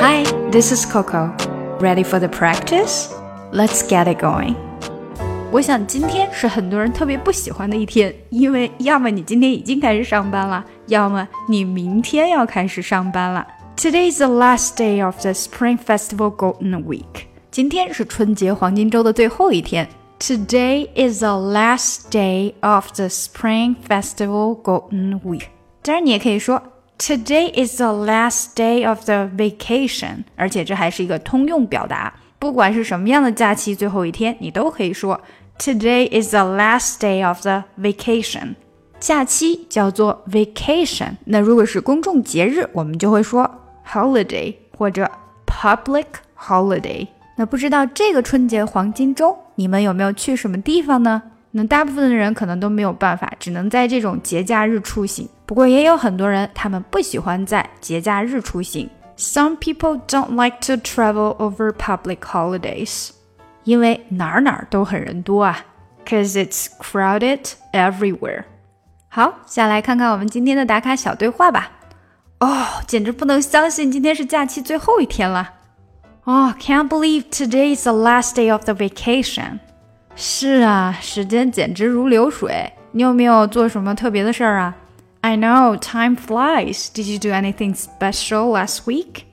Hi, this is Coco. Ready for the practice? Let's get it going. 我想今天是很多人特别不喜欢的一天，因为要么你今天已经开始上班了，要么你明天要开始上班了。Today is the last day of the Spring Festival Golden Week. 今天是春节黄金周的最后一天。Today is the last day of the Spring Festival Golden Week. 当然，你也可以说 Today is the last day of the vacation. 而且这还是一个通用表达，不管是什么样的假期最后一天，你都可以说 Today is the last day of the vacation. 假期叫做 vacation。那如果是公众节日，我们就会说 holiday 或者 public holiday。那不知道这个春节黄金周，你们有没有去什么地方呢？那大部分的人可能都没有办法，只能在这种节假日出行。不过也有很多人，他们不喜欢在节假日出行。Some people don't like to travel over public holidays，因为哪儿哪儿都很人多啊，cause it's crowded everywhere。好，下来看看我们今天的打卡小对话吧。哦，简直不能相信今天是假期最后一天了。Oh, can't believe today is the last day of the vacation. 是啊，时间简直如流水。你有没有做什么特别的事儿啊？I know time flies. Did you do anything special last week?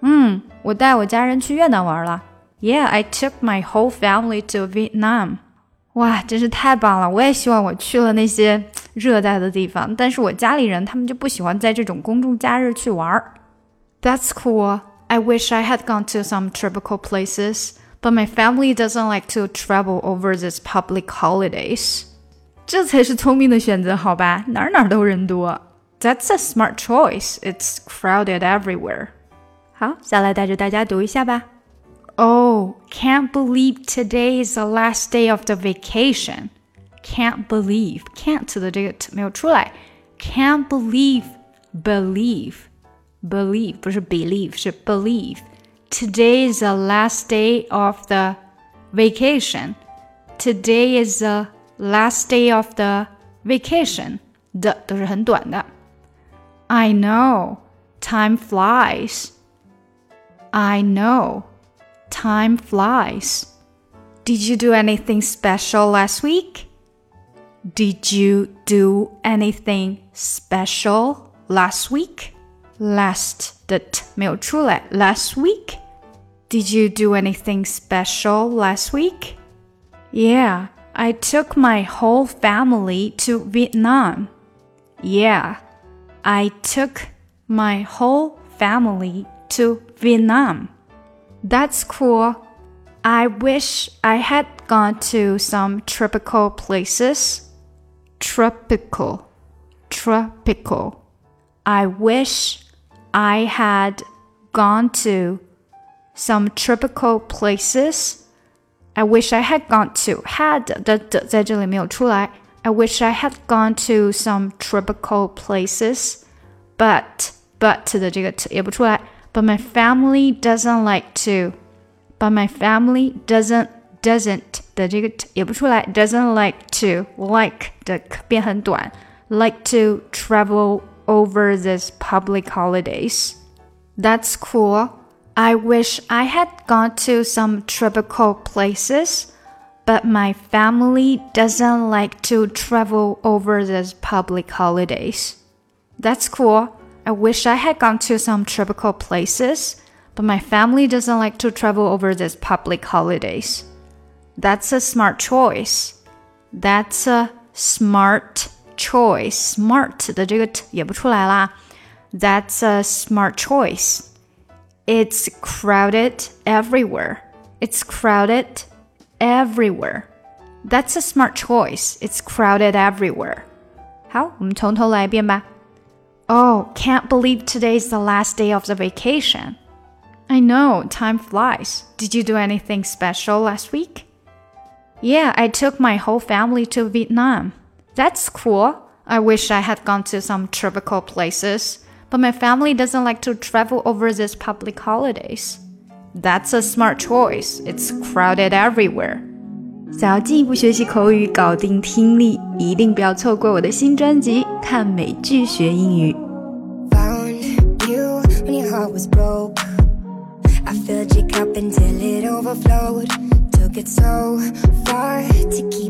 嗯，我带我家人去越南玩了。Yeah, I took my whole family to Vietnam. 哇，真是太棒了！我也希望我去了那些热带的地方，但是我家里人他们就不喜欢在这种公众假日去玩儿。That's cool. I wish I had gone to some tropical places, but my family doesn't like to travel over these public holidays. 这才是聪明的选择，好吧？哪儿哪儿都人多。That's a smart choice. It's crowded everywhere. 好，下来带着大家读一下吧。Oh, can't believe today is the last day of the vacation. Can't believe, can't 的这个没有出来。Can't believe, believe believe 不是 believe 是 believe. Today is the last day of the vacation. Today is the last day of the vacation. 的都是很短的。I know time flies. I know time flies. Did you do anything special last week? Did you do anything special last week? last 的 t 没有出来。Last week, did you do anything special last week? Yeah, I took my whole family to Vietnam. Yeah, I took my whole family to Vietnam. That's cool. I wish I had gone to some tropical places. Tropical. Tropical. I wish I had gone to some tropical places. I wish I had gone to had 的的在这里没有出来。I wish I had gone to some tropical places, but but 的这个 t 也不出来。But my family doesn't like to. But my family doesn't doesn't 的这个 t 也不出来。Doesn't like to like 的变很短。Like to travel over these public holidays. That's cool. I wish I had gone to some tropical places, but my family doesn't like to travel over these public holidays. That's cool. I wish I had gone to some tropical places, but my family doesn't like to travel over these public holidays. That's a smart choice. That's a smart choice smart 的这个 t 也不出来啦。That's a smart choice. It's crowded everywhere. It's crowded everywhere. That's a smart choice. It's crowded everywhere. 好，我们从头来一遍吧。Oh, can't believe today's the last day of the vacation. I know, time flies. Did you do anything special last week? Yeah, I took my whole family to Vietnam. That's cool. I wish I had gone to some tropical places, but my family doesn't like to travel over these public holidays. That's a smart choice. It's crowded everywhere. 想要进一步学习口语，搞定听力，一定不要错过我的新专辑《看美剧学英语》。Found you when your heart was broke. I filled your cup until it overflowed. Took it so far to keep